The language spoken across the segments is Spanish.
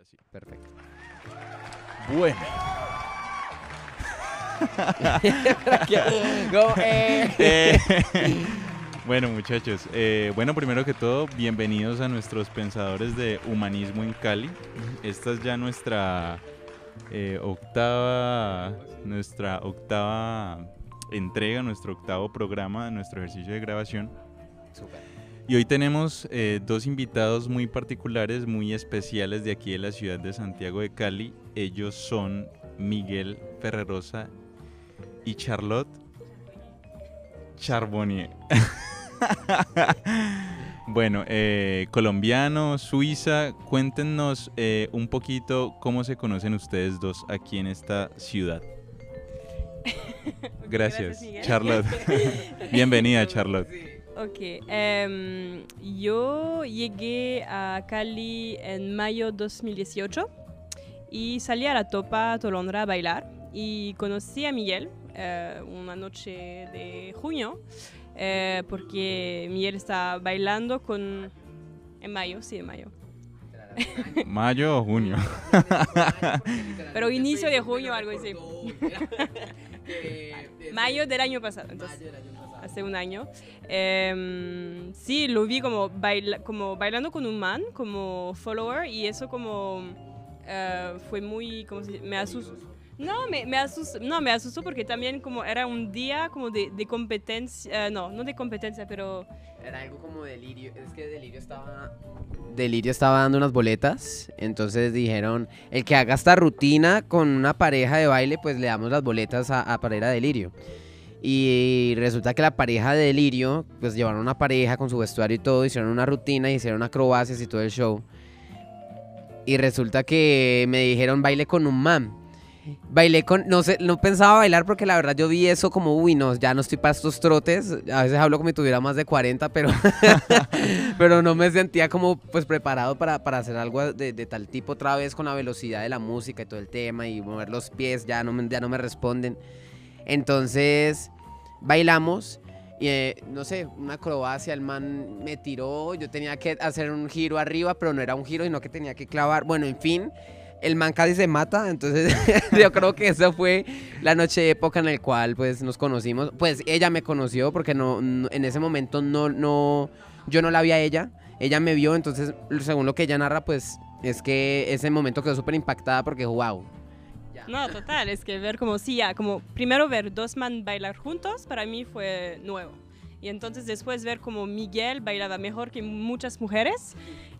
ahora sí. Perfecto. Bueno. No, eh. Eh, bueno, muchachos, eh, bueno, primero que todo, bienvenidos a nuestros pensadores de humanismo en Cali. Esta es ya nuestra eh, octava, nuestra octava entrega, nuestro octavo programa, nuestro ejercicio de grabación. Súper. Y hoy tenemos eh, dos invitados muy particulares, muy especiales de aquí de la ciudad de Santiago de Cali. Ellos son Miguel Ferrerosa y Charlotte Charbonnier. bueno, eh, colombiano, Suiza, cuéntenos eh, un poquito cómo se conocen ustedes dos aquí en esta ciudad. Gracias. Charlotte. Bienvenida, Charlotte. Ok, em, yo llegué a Cali en mayo 2018 y salí a la Topa Tolondra a bailar y conocí a Miguel eh, una noche de junio eh, porque Miguel estaba bailando con... En mayo, sí, en mayo. Mayo o junio. Pero inicio de junio, algo así. Mayo del año pasado, entonces. Hace un año. Em, sí, lo vi como, baila- como bailando con un man, como follower, y eso como eh, fue muy, como me asustó. No me, me asustó, no, me asustó porque también como era un día como de, de competencia, eh, no, no de competencia, pero Era algo como delirio. Es que Delirio estaba. Delirio estaba dando unas boletas. Entonces dijeron: el que haga esta rutina con una pareja de baile, pues le damos las boletas a, a para ir a Delirio. Y resulta que la pareja de Delirio, pues llevaron una pareja con su vestuario y todo, hicieron una rutina, hicieron acrobacias y todo el show. Y resulta que me dijeron baile con un man. Bailé con, no sé, no pensaba bailar porque la verdad yo vi eso como, uy, no, ya no estoy para estos trotes. A veces hablo como si tuviera más de 40, pero, pero no me sentía como pues preparado para, para hacer algo de, de tal tipo otra vez con la velocidad de la música y todo el tema y mover los pies, ya no ya no me responden. Entonces, bailamos y eh, no sé, una acrobacia, el man me tiró, yo tenía que hacer un giro arriba, pero no era un giro, sino que tenía que clavar, bueno, en fin, el man casi se mata, entonces yo creo que esa fue la noche de época en el cual pues nos conocimos, pues ella me conoció porque no, no- en ese momento no, no, yo no la vi a ella, ella me vio, entonces según lo que ella narra pues es que ese momento quedó súper impactada porque wow. No, total, es que ver como sí, ya, como primero ver dos man bailar juntos para mí fue nuevo. Y entonces después ver como Miguel bailaba mejor que muchas mujeres,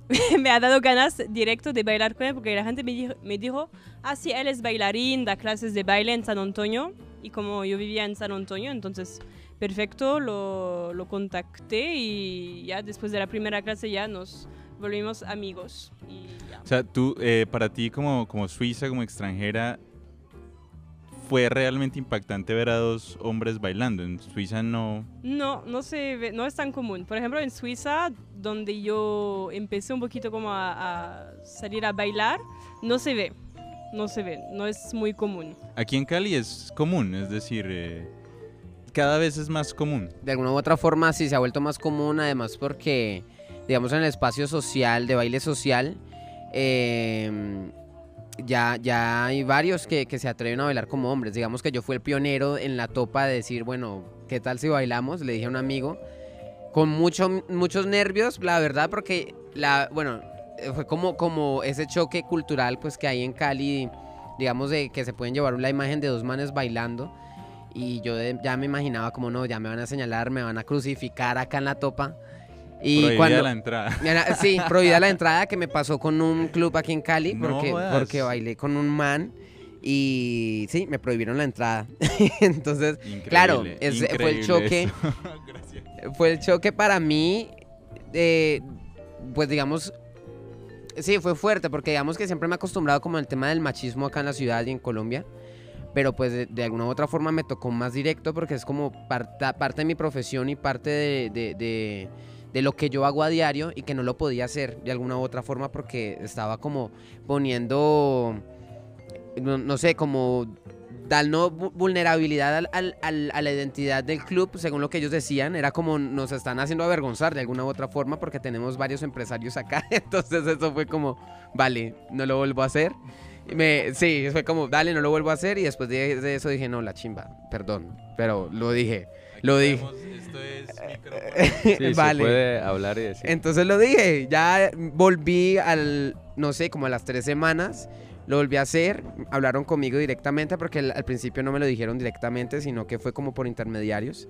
me ha dado ganas directo de bailar con él porque la gente me dijo, me dijo, ah, sí, él es bailarín, da clases de baile en San Antonio. Y como yo vivía en San Antonio, entonces perfecto, lo, lo contacté y ya después de la primera clase ya nos volvimos amigos. Y ya. O sea, tú, eh, para ti como, como suiza, como extranjera, fue realmente impactante ver a dos hombres bailando. En Suiza no... No, no se ve- no es tan común. Por ejemplo, en Suiza, donde yo empecé un poquito como a, a salir a bailar, no se ve, no se ve, no es muy común. Aquí en Cali es común, es decir, eh, cada vez es más común. de alguna u otra forma sí se ha vuelto más común, además porque, digamos, en el espacio social, de baile social, eh, ya, ya hay varios que, que se atreven a bailar como hombres. Digamos que yo fui el pionero en la topa de decir, bueno, ¿qué tal si bailamos? Le dije a un amigo, con mucho, muchos nervios, la verdad, porque, la, bueno, fue como, como ese choque cultural pues que hay en Cali, digamos, de que se pueden llevar la imagen de dos manes bailando. Y yo ya me imaginaba como no, ya me van a señalar, me van a crucificar acá en la topa. Y Prohibida cuando la entrada. Sí, prohibida la entrada que me pasó con un club aquí en Cali porque, porque bailé con un man y sí, me prohibieron la entrada. Entonces, claro, fue el choque. fue el choque para mí, eh, pues digamos, sí, fue fuerte porque digamos que siempre me he acostumbrado como al tema del machismo acá en la ciudad y en Colombia. Pero pues de, de alguna u otra forma me tocó más directo porque es como parta- parte de mi profesión y parte de, de- de- de lo que yo hago a diario y que no lo podía hacer de alguna u otra forma porque estaba como poniendo, no, no sé, como dando vu- vulnerabilidad al- al- al- a la identidad del club, según lo que ellos decían, era como nos están haciendo avergonzar de alguna u otra forma porque tenemos varios empresarios acá, entonces eso fue como, vale, no lo vuelvo a hacer. Me, sí, fue como, dale, no lo vuelvo a hacer y después de, de eso dije, no, la chimba, perdón, pero lo dije, lo dije. Esto es micrófono. Sí, Vale. se puede hablar y decir. Entonces lo dije, ya volví al, no sé, como a las tres semanas, lo volví a hacer, hablaron conmigo directamente porque al, al principio no me lo dijeron directamente, sino que fue como por intermediarios.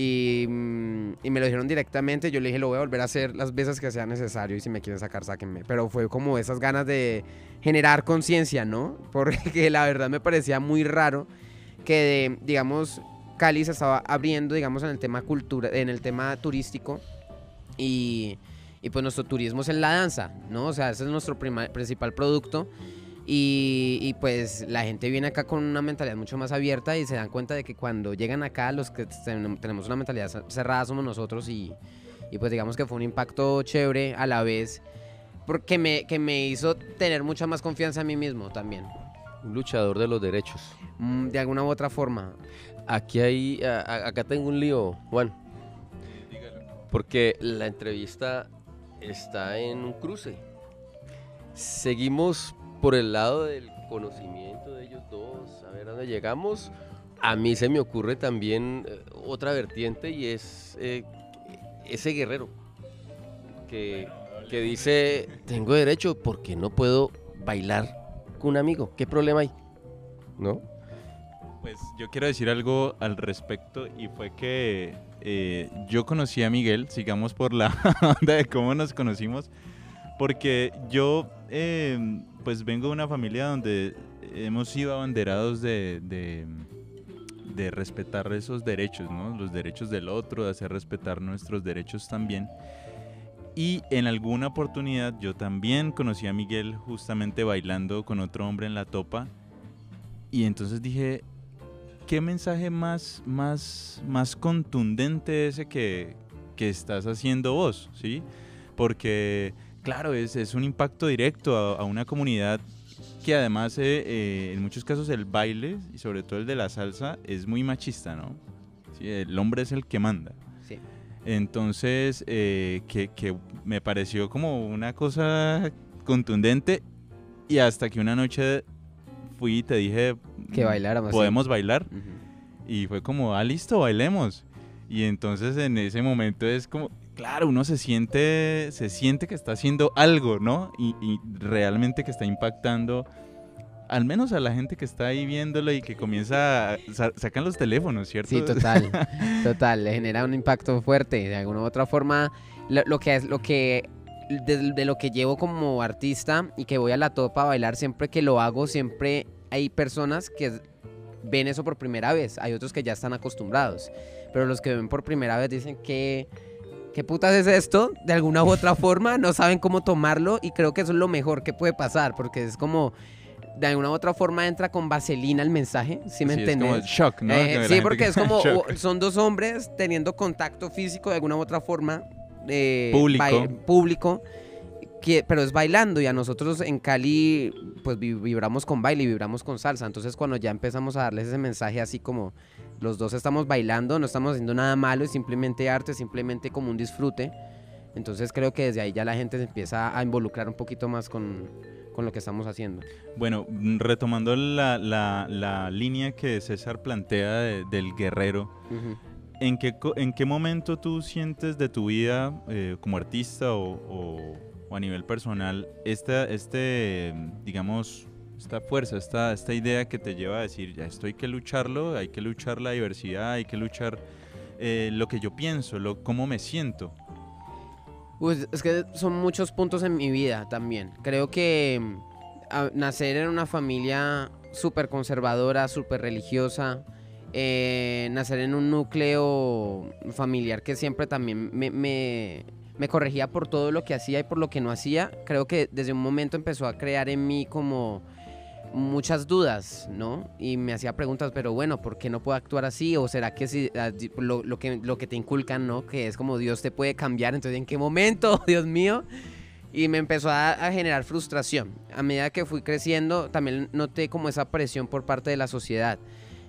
Y, mm, y me lo dijeron directamente, yo le dije, lo voy a volver a hacer las veces que sea necesario y si me quieren sacar, sáquenme. Pero fue como esas ganas de generar conciencia, ¿no? Porque la verdad me parecía muy raro que, digamos, Cali se estaba abriendo, digamos, en el tema cultura, en el tema turístico y, y pues nuestro turismo es en la danza, ¿no? O sea, ese es nuestro prima- principal producto y, y, pues la gente viene acá con una mentalidad mucho más abierta y se dan cuenta de que cuando llegan acá los que ten- tenemos una mentalidad cer- cerrada somos nosotros y, y pues digamos que fue un impacto chévere a la vez porque me, que me hizo tener mucha más confianza en mí mismo también, Un luchador de los derechos. mm, de alguna u otra forma. Aquí hay, acá tengo un lío, Juan. Porque la entrevista está en un cruce. Seguimos por el lado del conocimiento de ellos dos, a ver a dónde llegamos. A mí se me ocurre también eh, otra vertiente y es eh, ese guerrero que, que dice, tengo derecho porque no puedo bailar con un amigo. ¿Qué problema hay? ¿No? Pues yo quiero decir algo al respecto y fue que eh, yo conocí a Miguel, sigamos por la onda de cómo nos conocimos, porque yo eh, pues vengo de una familia donde hemos sido abanderados de, de, de respetar esos derechos, ¿no? Los derechos del otro, de hacer respetar nuestros derechos también. Y en alguna oportunidad yo también conocí a Miguel justamente bailando con otro hombre en la topa. Y entonces dije, ¿qué mensaje más, más, más contundente ese que, que estás haciendo vos? ¿sí? Porque, claro, es, es un impacto directo a, a una comunidad que además eh, eh, en muchos casos el baile, y sobre todo el de la salsa, es muy machista, ¿no? Sí, el hombre es el que manda. Sí. Entonces, eh, que, que me pareció como una cosa contundente y hasta que una noche fui y te dije, Que "Mm, bailáramos. sí. ¿podemos bailar? Y fue como, ah, listo, bailemos. Y entonces en ese momento es como, claro, uno se siente, se siente que está haciendo algo, ¿no? Y, y realmente que está impactando, al menos a la gente que está ahí viéndolo y que comienza, a, sa- sacan los teléfonos, ¿cierto? Sí, total, total, le genera un impacto fuerte. De alguna u otra forma, lo, lo que es lo que de, de lo que llevo como artista y que voy a la topa a bailar siempre que lo hago, siempre hay personas que ven eso por primera vez. Hay otros que ya están acostumbrados, pero los que ven por primera vez dicen que ¿Qué putas es esto? De alguna u otra forma no saben cómo tomarlo y creo que eso es lo mejor que puede pasar porque es como de alguna u otra forma entra con vaselina el mensaje, ¿sí me Sí, es como entiendes? shock, ¿no? Eh, sí, porque es como o- son dos hombres teniendo contacto físico de alguna u otra forma. eh, Público. bai- público. Pero es bailando y a nosotros en Cali pues vi- vibramos con baile y vibramos con salsa. Entonces cuando ya empezamos a darles ese mensaje así como los dos estamos bailando, no estamos haciendo nada malo, es simplemente arte, simplemente como un disfrute. Entonces creo que desde ahí ya la gente se empieza a involucrar un poquito más con, con lo que estamos haciendo. Bueno, retomando la, la- la línea que César plantea de- del guerrero. ¿en qué, ¿en qué momento tú sientes de tu vida eh, como artista o, o- o a nivel personal esta, este, digamos, esta fuerza, esta, esta idea que te lleva a decir, ya esto hay que lucharlo, hay que luchar la diversidad, hay que luchar eh, lo que yo pienso, lo, cómo me siento? Pues es que son muchos puntos en mi vida también. Creo que nacer en una familia súper conservadora, súper religiosa, eh, nacer en un núcleo familiar que siempre también me- me corregía por todo lo que hacía y por lo que no hacía, creo que desde un momento empezó a crear en mí como muchas dudas, ¿no? Y me hacía preguntas, pero bueno, ¿por qué no puedo actuar así? ¿O será que si, ah, lo que, lo que te inculcan, ¿no? Que es como Dios te puede cambiar, entonces ¿en qué momento, Dios mío? Y me empezó a, a generar frustración. A medida que fui creciendo, también noté como esa presión por parte de la sociedad.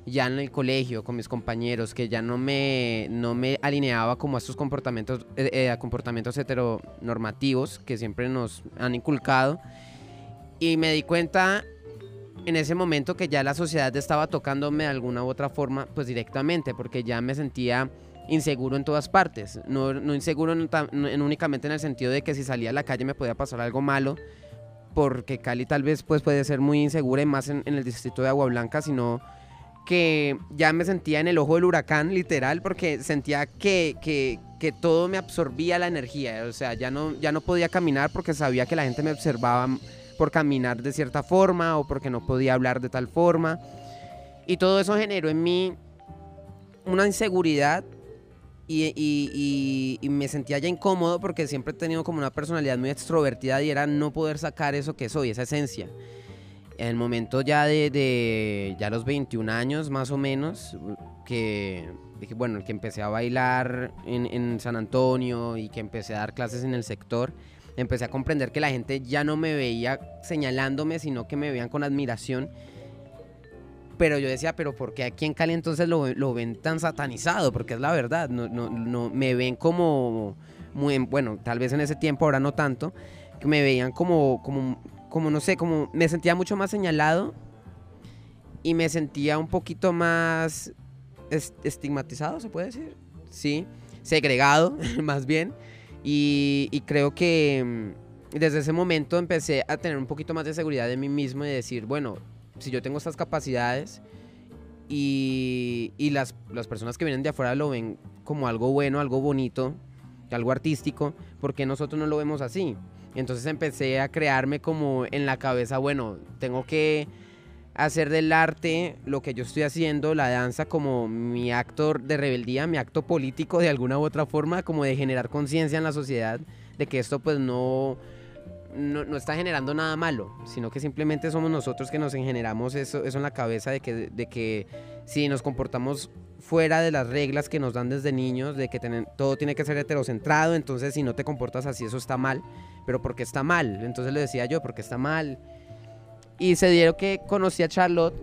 Ya en el colegio, con mis compañeros, que ya no me, no me alineaba como a estos comportamientos, eh, eh, a comportamientos heteronormativos que siempre nos han inculcado. Y me di cuenta en ese momento que ya la sociedad estaba tocándome de alguna u otra forma, pues directamente, porque ya me sentía inseguro en todas partes. No, no inseguro en, en únicamente en el sentido de que si salía a la calle me podía pasar algo malo, porque Cali tal vez pues, puede ser muy insegura y más en, en el distrito de Agua Blanca, sino que ya me sentía en el ojo del huracán, literal, porque sentía que, que, que todo me absorbía la energía. O sea, ya no, ya no podía caminar porque sabía que la gente me observaba por caminar de cierta forma o porque no podía hablar de tal forma. Y todo eso generó en mí una inseguridad y, y- y- me sentía ya incómodo porque siempre he tenido como una personalidad muy extrovertida y era no poder sacar eso que soy, esa esencia. En el momento ya de, de ya los 21 años más o menos, que dije, bueno, que empecé a bailar en, en San Antonio y que empecé a dar clases en el sector, empecé a comprender que la gente ya no me veía señalándome, sino que me veían con admiración. Pero yo decía, pero ¿por qué aquí en Cali entonces lo, lo ven tan satanizado? Porque es la verdad, no, no, no, me ven como, muy, bueno, tal vez en ese tiempo, ahora no tanto, que me veían como, como, como no sé, como me sentía mucho más señalado y me sentía un poquito más es- estigmatizado, se puede decir, sí, segregado más bien. Y, y creo que mm, desde ese momento empecé a tener un poquito más de seguridad de mí mismo y decir, bueno, si yo tengo estas capacidades y, y las, las personas que vienen de afuera lo ven como algo bueno, algo bonito, algo artístico, ¿por qué nosotros no lo vemos así? Entonces empecé a crearme como en la cabeza, bueno, tengo que hacer del arte lo que yo estoy haciendo, la danza como mi acto de rebeldía, mi acto político de alguna u otra forma, como de generar conciencia en la sociedad de que esto pues no, no, no está generando nada malo, sino que simplemente somos nosotros que nos generamos eso, eso en la cabeza de que, de que si nos comportamos fuera de las reglas que nos dan desde niños, de que todo tiene que ser heterocentrado, entonces si no te comportas así eso está mal, pero ¿por qué está mal? Entonces le decía yo, porque está mal? Y se dieron que conocí a Charlotte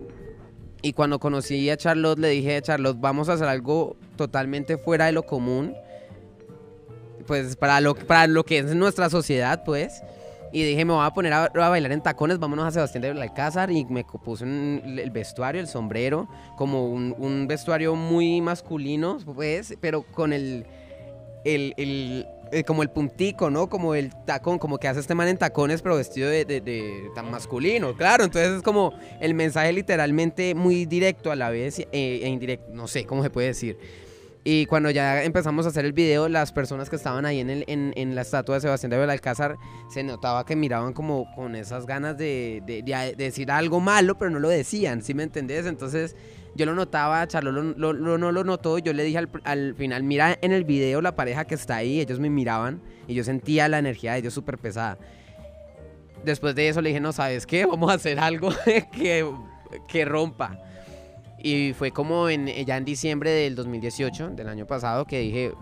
y cuando conocí a Charlotte le dije, Charlotte, vamos a hacer algo totalmente fuera de lo común, pues para lo, para lo que es nuestra sociedad, pues. Y dije, me voy a poner a, bailar en tacones, vámonos a Sebastián de Alcázar. Y me puse el vestuario, el sombrero, como un, vestuario muy masculino, pues, pero con el, el, el- como el puntico, ¿no? Como el tacón, como que hace este man en tacones, pero vestido de, de- de- tan masculino, claro. Entonces es como el mensaje literalmente muy directo a la vez eh, e indirecto, no sé cómo se puede decir. Y cuando ya empezamos a hacer el video, las personas que estaban ahí en, el, en, en la estatua de Sebastián de Belalcázar se notaba que miraban como con esas ganas de, de- de- de decir algo malo, pero no lo decían, ¿sí me entendés? Entonces yo lo notaba, Charlo lo- lo- lo- no lo notó, yo le dije al, al final, mira en el video la pareja que está ahí, ellos me miraban y yo sentía la energía de ellos súper pesada. Después de eso le dije, no, ¿sabes qué? Vamos a hacer algo que, que rompa. Y fue como en, ya en diciembre del 2018, del año pasado, que dije,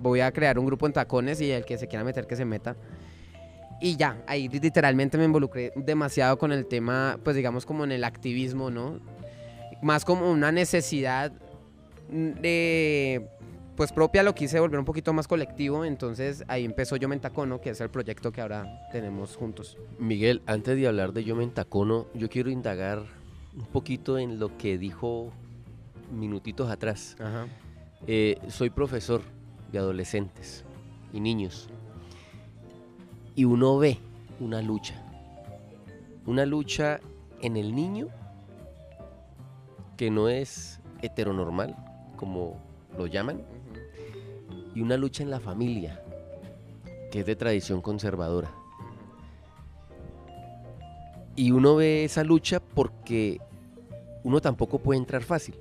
voy a crear un grupo en tacones y el que se quiera meter que se meta. Y ya, ahí literalmente me involucré demasiado con el tema, pues digamos como en el activismo, ¿no? Más como una necesidad de, pues propia, lo quise volver un poquito más colectivo, entonces ahí empezó Yo Me Entacono, que es el proyecto que ahora tenemos juntos. Miguel, antes de hablar de Yo me entacono, yo quiero indagar un poquito en lo que dijo minutitos atrás. Ajá. Eh, soy profesor de adolescentes y niños. Y uno ve una lucha. Una lucha en el niño que no es heteronormal, como lo llaman, y una lucha en la familia, que es de tradición conservadora. Y uno ve esa lucha porque uno tampoco puede entrar fácil.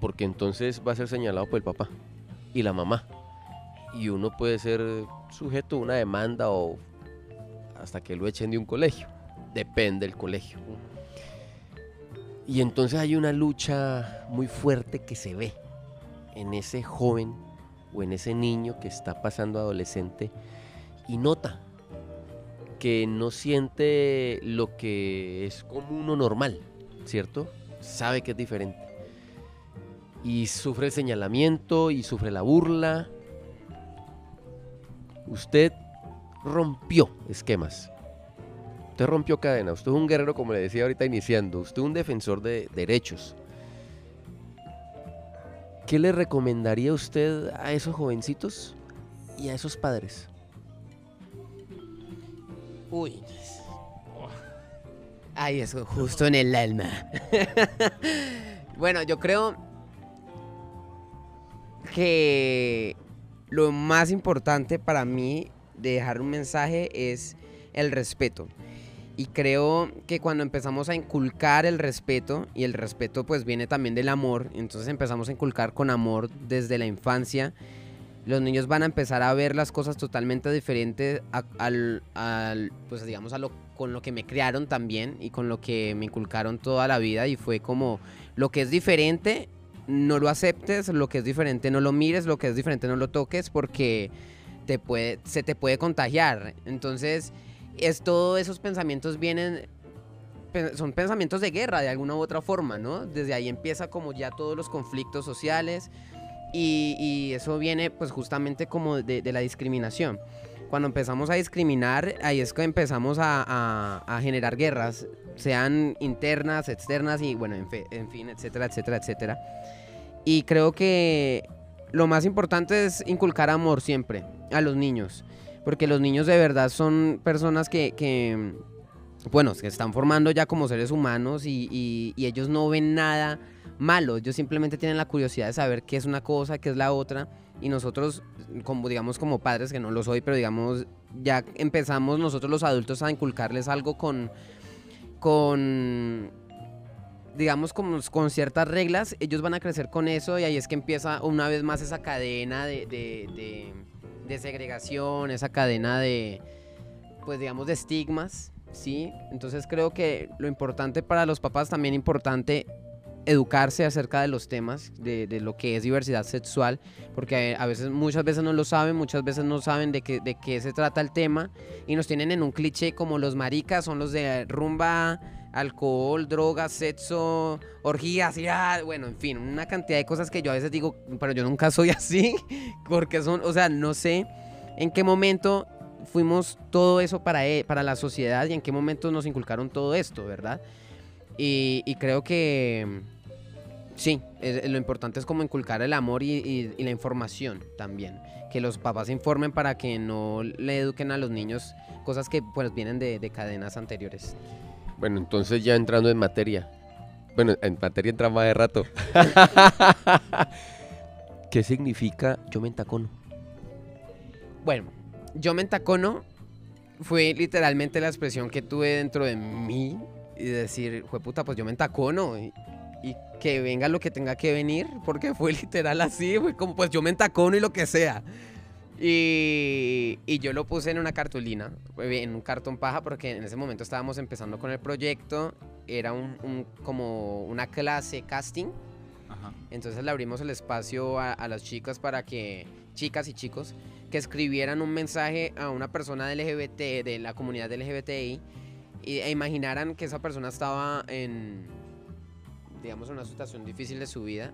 Porque entonces va a ser señalado por el papá y la mamá. Y uno puede ser sujeto a una demanda o hasta que lo echen de un colegio. Depende del colegio. Y entonces hay una lucha muy fuerte que se ve en ese joven o en ese niño que está pasando adolescente y nota que no siente lo que es común o normal, ¿cierto? Sabe que es diferente. Y sufre el señalamiento y sufre la burla. Usted rompió esquemas. Usted rompió cadena. Usted es un guerrero, como le decía ahorita iniciando. Usted es un defensor de derechos. ¿Qué le recomendaría usted a esos jovencitos y a esos padres? Uy. Ay, eso justo en el alma. bueno, yo creo que lo más importante para mí de dejar un mensaje es el respeto. Y creo que cuando empezamos a inculcar el respeto, y el respeto pues viene también del amor, entonces empezamos a inculcar con amor desde la infancia, los niños van a empezar a ver las cosas totalmente diferentes al, al, pues digamos, a lo, con lo que me criaron también y con lo que me inculcaron toda la vida y fue como lo que es diferente, no lo aceptes, lo que es diferente no lo mires, lo que es diferente no lo toques porque te puede, se te puede contagiar. Entonces, es todos esos pensamientos vienen son pensamientos de guerra de alguna u otra forma, ¿no? Desde ahí empieza como ya todos los conflictos sociales y, eso viene pues justamente como de la discriminación. Cuando empezamos a discriminar, ahí es que empezamos a, a- a generar guerras, sean internas, externas y bueno, en, fe- en fin, etcétera, etcétera, etcétera. Y creo que lo más importante es inculcar amor siempre a los niños, porque los niños de verdad son personas que, que, bueno, se están formando ya como seres humanos y, y- y ellos no ven nada malo, ellos simplemente tienen la curiosidad de saber qué es una cosa, qué es la otra, y nosotros, como digamos como padres, que no lo soy, pero digamos, ya empezamos nosotros los adultos a inculcarles algo con, con, digamos, con, con ciertas reglas, ellos van a crecer con eso y ahí es que empieza una vez más esa cadena de, de, de- de segregación, esa cadena de, pues digamos, de estigmas, ¿sí? Entonces creo que lo importante para los papás también importante educarse acerca de los temas, de, de lo que es diversidad sexual, porque a veces, muchas veces no lo saben, muchas veces no saben de qué, de qué se trata el tema y nos tienen en un cliché como los maricas son los de rumba, alcohol, drogas, sexo, orgías, y ah, bueno, en fin, una cantidad de cosas que yo a veces digo, pero yo nunca soy así, porque son, o sea, no sé en qué momento fuimos todo eso para, e- para la sociedad y en qué momento nos inculcaron todo esto, ¿verdad? Y, y creo que sí, es- lo importante es como inculcar el amor y, y- y la información también. Que los papás se informen para que no le eduquen a los niños cosas que pues vienen de, de cadenas anteriores. Bueno, entonces ya entrando en materia. Bueno, en materia entra más de rato. ¿Qué significa yo me entacono? Bueno, yo me entacono fue literalmente la expresión que tuve dentro de mí y decir, puta, pues yo me entacono y, y que venga lo que tenga que venir, porque fue literal así, fue como pues yo me entacono y lo que sea. Y, y yo lo puse en una cartulina, en un cartón paja, porque en ese momento estábamos empezando con el proyecto, era un, un- como una clase casting, Ajá. entonces le abrimos el espacio a, a las chicas para que, chicas y chicos, que escribieran un mensaje a una persona LGBT, de la comunidad LGBTI, e imaginaran que esa persona estaba en, digamos, una situación difícil de su vida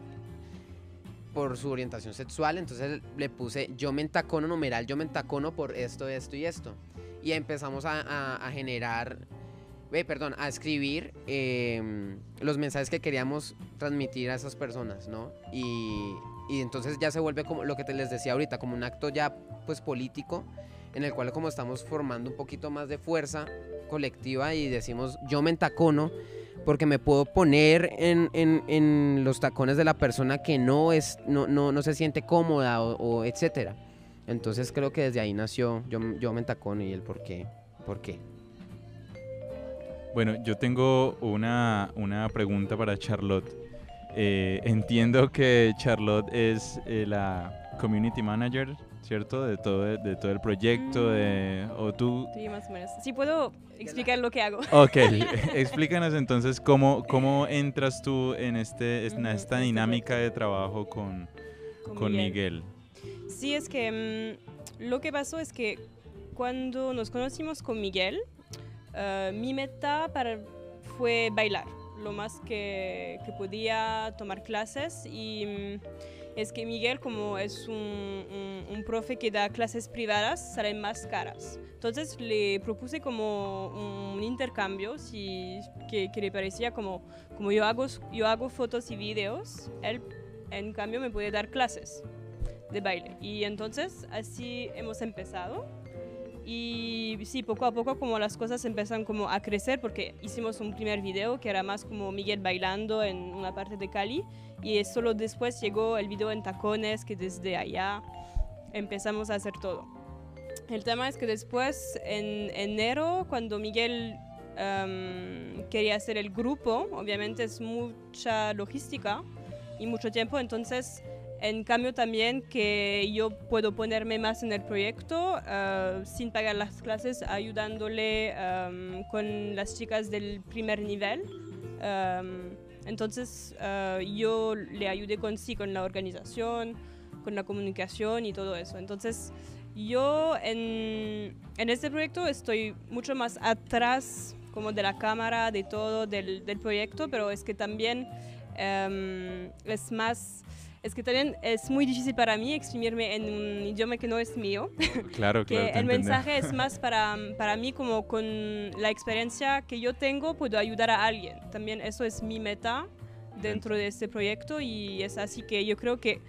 por su orientación sexual, entonces le puse yo me entacono numeral, yo me entacono por esto, esto y esto. Y empezamos a, a- a generar, eh, perdón, a escribir em, los mensajes que queríamos transmitir a esas personas, ¿no? Y, y entonces ya se vuelve como lo que te les decía ahorita, como un acto ya pues político, en el cual como estamos formando un poquito más de fuerza colectiva y decimos yo me entacono porque me puedo poner en, en- en los tacones de la persona que no es no, no, no se siente cómoda o, etcétera. Entonces creo que desde ahí nació yo, yo me entacono y el por qué. ¿Por qué? Bueno, yo tengo una, una pregunta para Charlotte. Eh, entiendo que Charlotte es eh, la community manager, ¿cierto? De todo, de todo el proyecto, de, o tú... Sí, más o menos. Sí, puedo explicar lo que hago. Ok, explícanos entonces cómo, cómo entras tú en, este, en Ujú, esta este dinámica de trabajo con, con Miguel. Sí, es que mm, lo que pasó es que cuando nos conocimos con Miguel, eh, mi meta para, fue bailar, lo más que, que podía tomar clases y mm, es que Miguel como es un, un- profe que da clases privadas, salen más caras. Entonces le propuse como un intercambio si, que, que le parecía como, como yo, hago, yo hago fotos y videos, él en cambio me puede dar clases de baile. Y entonces así hemos empezado. Y sí, poco a poco como las cosas empiezan como a crecer porque hicimos un primer video que era más como Miguel bailando en una parte de Cali y solo después llegó el video en tacones que desde allá empezamos a hacer todo. El tema es que después en enero cuando Miguel em, quería hacer el grupo, obviamente es mucha logística y mucho tiempo, entonces en cambio también que yo puedo ponerme más en el proyecto eh, sin pagar las clases, ayudándole em, con las chicas del primer nivel. Em, entonces eh, yo le ayudé con sí, con la organización, con la comunicación y todo eso. Entonces yo en, en este proyecto estoy mucho más atrás como de la cámara, de todo, del, del proyecto, pero es que también em, es más es que también es muy difícil para mí exprimirme en un idioma que no es mío, Claro, que claro. el mensaje es más para, para mí como con la experiencia que yo tengo puedo ayudar a alguien. También eso es mi meta dentro de este proyecto y es así que yo creo que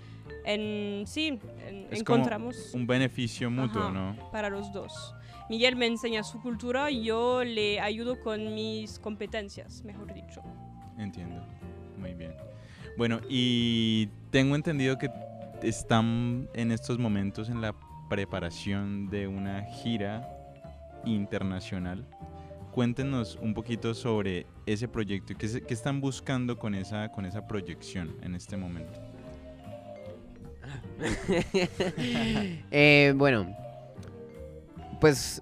en, sí, en- Es como encontramos un beneficio mutuo, Ajá. ¿no? para los dos. Miguel me enseña su cultura y yo le ayudo con mis competencias, mejor dicho. Entiendo. Muy bien. Bueno, y tengo entendido que están en estos momentos en la preparación de una gira internacional. Cuéntenos un poquito sobre ese proyecto y qué, están buscando con esa, con esa proyección en este momento. Eh, bueno, pues,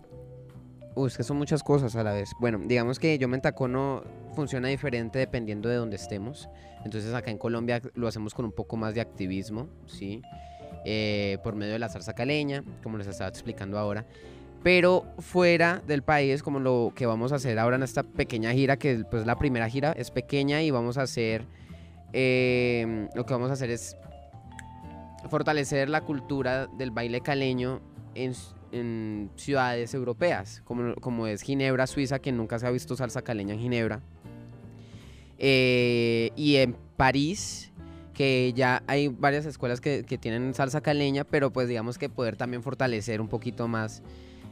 uy, es que son muchas cosas a la vez. Bueno, digamos que Yo Me Entacono funciona diferente dependiendo de donde estemos. Entonces acá en Colombia lo hacemos con un poco más de activismo, ¿sí? Eh, por medio de la salsa caleña, como les estaba explicando ahora. Pero fuera del país, como lo que vamos a hacer ahora en esta pequeña gira, que pues la primera gira es pequeña y vamos a hacer, eh, lo que vamos a hacer es fortalecer la cultura del baile caleño en, en ciudades europeas, como, como es Ginebra, Suiza, que nunca se ha visto salsa caleña en Ginebra. Eh, y en París, que ya hay varias escuelas que, que tienen salsa caleña, pero pues digamos que poder también fortalecer un poquito más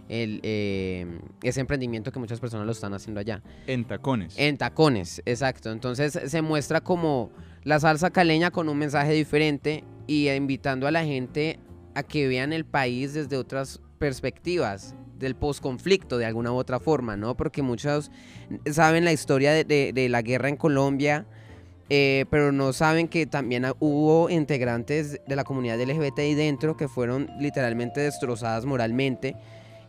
el, eh, ese emprendimiento que muchas personas lo están haciendo allá. En tacones. En tacones, exacto. Entonces se muestra como la salsa caleña con un mensaje diferente y invitando a la gente a que vean el país desde otras perspectivas del posconflicto de alguna u otra forma, ¿no? Porque muchos saben la historia de, de- de la guerra en Colombia, eh, pero no saben que también hubo integrantes de la comunidad LGBTI dentro que fueron literalmente destrozadas moralmente.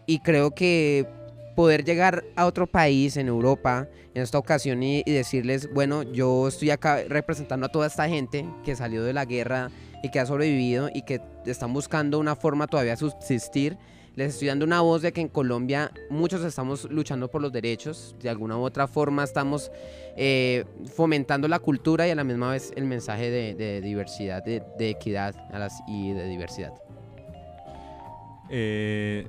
Y creo que poder llegar a otro país en Europa en esta ocasión y, y decirles, bueno, yo estoy acá representando a toda esta gente que salió de la guerra y que ha sobrevivido y que están buscando una forma todavía de subsistir. Les estoy dando una voz de que en Colombia muchos estamos luchando por los derechos, de alguna u otra forma estamos eh, fomentando la cultura y a la misma vez el mensaje de, diversidad, de, equidad y de diversidad. Eh,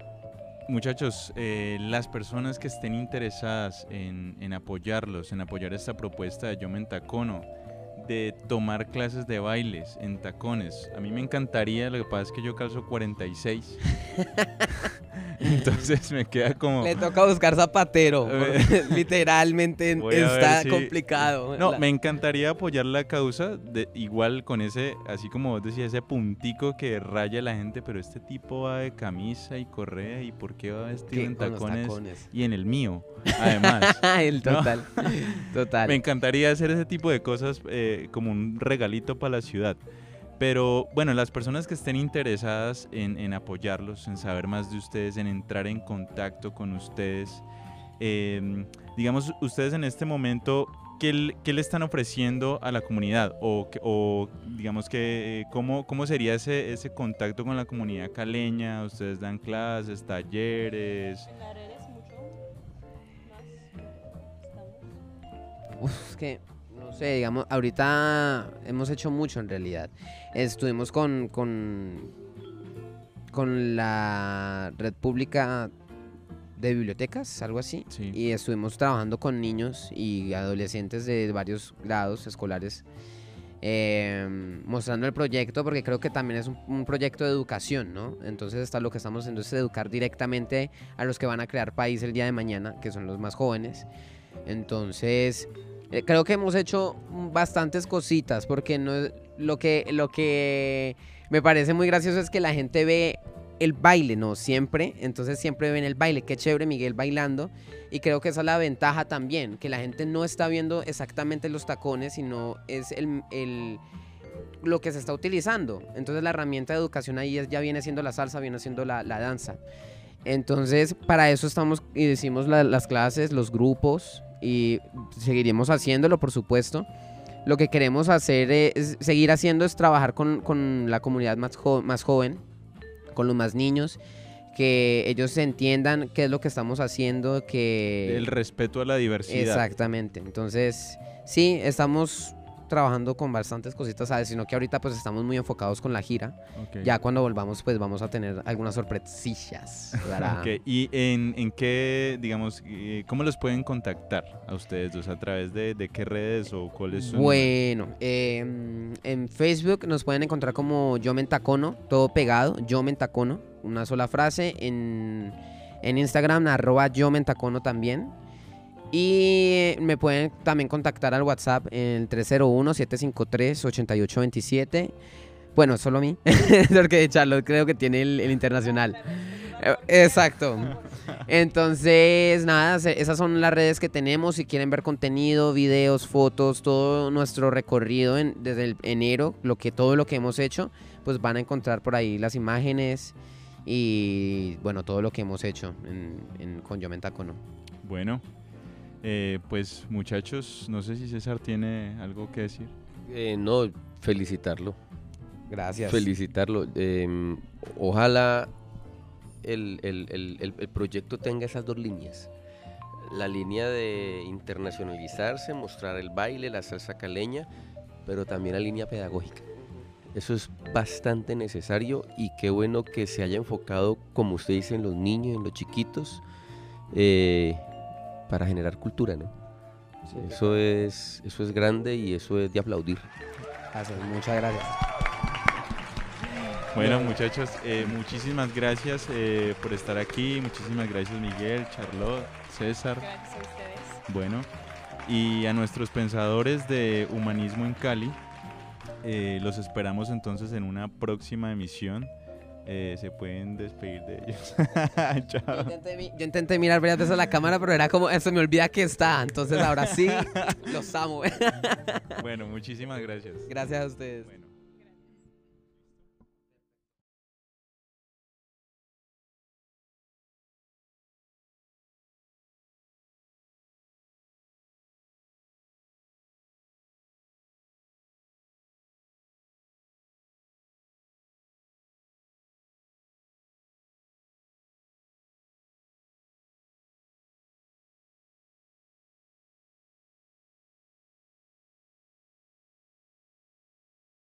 muchachos, eh, las personas que estén interesadas en, en apoyarlos, en apoyar esta propuesta de Yo Me de tomar clases de bailes en tacones, a mí me encantaría, lo que pasa es que yo calzo 46. Entonces me queda como... Le toca buscar zapatero, literalmente Voy está si- complicado. No, La- me encantaría apoyar la causa, de, igual con ese, así como vos decías, ese puntico que raya a la gente, pero este tipo va de camisa y correa y por qué va vestido que en tacones, tacones. y en el mío, además. El No. total, total. Me encantaría hacer ese tipo de cosas eh, como un regalito para la ciudad. Pero bueno, las personas que estén interesadas en, en apoyarlos, en saber más de ustedes, en entrar en contacto con ustedes, eh, digamos, ustedes en este momento ¿qué, qué le están ofreciendo a la comunidad? O, o digamos que, eh, ¿cómo, cómo sería ese, ese contacto con la comunidad caleña? ¿Ustedes dan clases, talleres? En las redes mucho más estamos. Uf, es que, sé, digamos, ahorita hemos hecho mucho en realidad. Estuvimos con, con, con la red pública de bibliotecas, algo así. Sí. Y estuvimos trabajando con niños y adolescentes de varios grados escolares, eh, mostrando el proyecto, porque creo que también es un, un proyecto de educación, ¿no? Entonces, está lo que estamos haciendo es educar directamente a los que van a crear país el día de mañana, que son los más jóvenes. Entonces, eh, creo que hemos hecho bastantes cositas, porque no lo que, lo que me parece muy gracioso es que la gente ve el baile, ¿no? Siempre, entonces siempre ven el baile, qué chévere Miguel bailando, y creo que esa es la ventaja también, que la gente no está viendo exactamente los tacones, sino es el, el- lo que se está utilizando. Entonces la herramienta de educación ahí ya viene siendo la salsa, viene siendo la, la danza. Entonces, para eso estamos y decimos la- las clases, los grupos y seguiremos haciéndolo, por supuesto. Lo que queremos hacer es seguir haciendo es trabajar con, con la comunidad más, jo- más joven, con los más niños, que ellos entiendan qué es lo que estamos haciendo, que... El respeto a la diversidad. Exactamente. Entonces, sí, estamos trabajando con bastantes cositas, ¿sabes? Sino que ahorita pues estamos muy enfocados con la gira. Ya cuando volvamos pues vamos a tener algunas sorpresillas. ¿Y en, en qué, digamos, cómo los pueden contactar a ustedes dos? ¿A través de, de qué redes o cuáles son? Bueno, em, en Facebook nos pueden encontrar como Yo Mentacono, todo pegado, Yo Mentacono, una sola frase. En, en Instagram, arroba Yo Mentacono también. Y me pueden también contactar al WhatsApp en el 301-753-8827. Bueno, solo a mí, porque Charlotte creo que tiene el, el internacional. Eh, Exacto. Entonces, nada, esas son las redes que tenemos. Si quieren ver contenido, videos, fotos, todo nuestro recorrido en- desde el enero, lo que, todo lo que hemos hecho, pues van a encontrar por ahí las imágenes y, bueno, todo lo que hemos hecho en, en- con Yo Mentacono. Bueno, eh, pues muchachos, no sé si César tiene algo que decir. Eh, no, felicitarlo. Gracias. Felicitarlo. Eh, ojalá el, el- el- el- el proyecto tenga esas dos líneas. La línea de internacionalizarse, mostrar el baile, la salsa caleña, pero también la línea pedagógica. Eso es bastante necesario y qué bueno que se haya enfocado, como usted dice, en los niños, en los chiquitos, eh, para generar cultura, ¿no? Eso es, eso es grande y eso es de aplaudir. Gracias, muchas gracias. Bueno, muchachos, eh, muchísimas gracias eh, por estar aquí. Muchísimas gracias, Miguel, Charlotte, César. Gracias a ustedes. Bueno, y a nuestros pensadores de humanismo en Cali, eh, los esperamos entonces en una próxima emisión. Eh, se pueden despedir de ellos. Yo Chao. intenté, mi- yo intenté mirar varias veces a la cámara, pero era como, eso me olvida que está. Entonces ahora sí, los amo. Bueno, muchísimas gracias. Gracias a ustedes. Bueno.